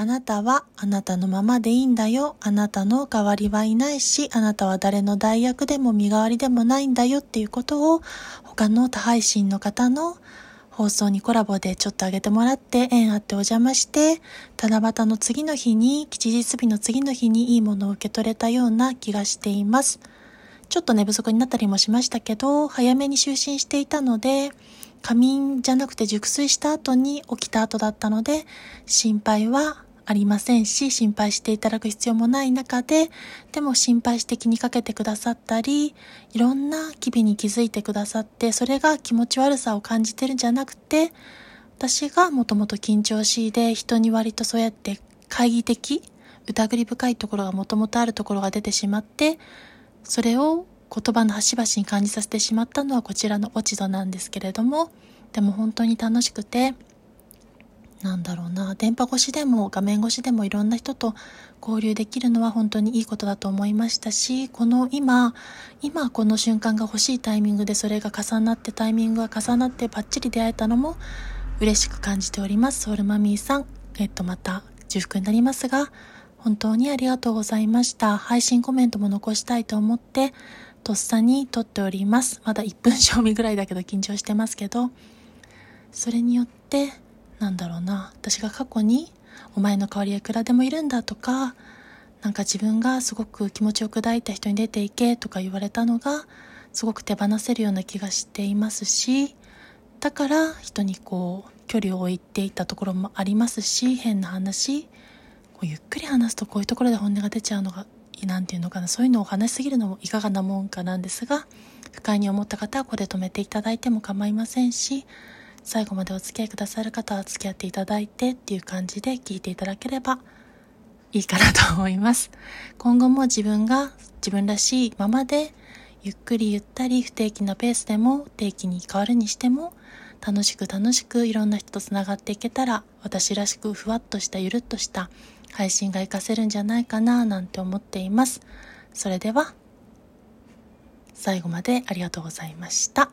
あなたはあなたのままでいいんだよ。あなたの代わりはいないし、あなたは誰の代役でも身代わりでもないんだよっていうことを他の他配信の方の放送にコラボでちょっと上げてもらって縁あってお邪魔して七夕の次の日に吉日日の次の日にいいものを受け取れたような気がしています。ちょっと寝不足になったりもしましたけど早めに就寝していたので仮眠じゃなくて熟睡した後に起きた後だったので心配はありませんし、心配していただく必要もない中で、でも心配して気にかけてくださったり、いろんな機微に気づいてくださって、それが気持ち悪さを感じてるんじゃなくて、私がもともと緊張しいで、人に割とそうやって懐疑的、疑り深いところがもともとあるところが出てしまって、それを言葉の端々に感じさせてしまったのはこちらの落ち度なんですけれども、でも本当に楽しくて、なんだろうな、電波越しでも画面越しでもいろんな人と交流できるのは本当にいいことだと思いましたし、この今、今この瞬間が欲しいタイミングでそれが重なってタイミングが重なってバッチリ出会えたのも嬉しく感じております。ソウルマミーさん、えっとまた重複になりますが、本当にありがとうございました。配信コメントも残したいと思って、とっさに撮っております。まだ1分賞味ぐらいだけど緊張してますけど、それによってなんだろうな私が過去にお前の代わりはいくらでもいるんだとかなんか自分がすごく気持ちを砕いた人に出ていけとか言われたのがすごく手放せるような気がしていますしだから人にこう距離を置いていたところもありますし変な話こうゆっくり話すとこういうところで本音が出ちゃうのが何て言うのかなそういうのを話しすぎるのもいかがなもんかなんですが不快に思った方はここで止めていただいても構いませんし最後までお付き合いくださる方は付き合っていただいてっていう感じで聞いていただければいいかなと思います。今後も自分が自分らしいままでゆっくりゆったり不定期なペースでも定期に変わるにしても楽しく楽しくいろんな人とつながっていけたら私らしくふわっとしたゆるっとした配信が活かせるんじゃないかななんて思っています。それでは最後までありがとうございました。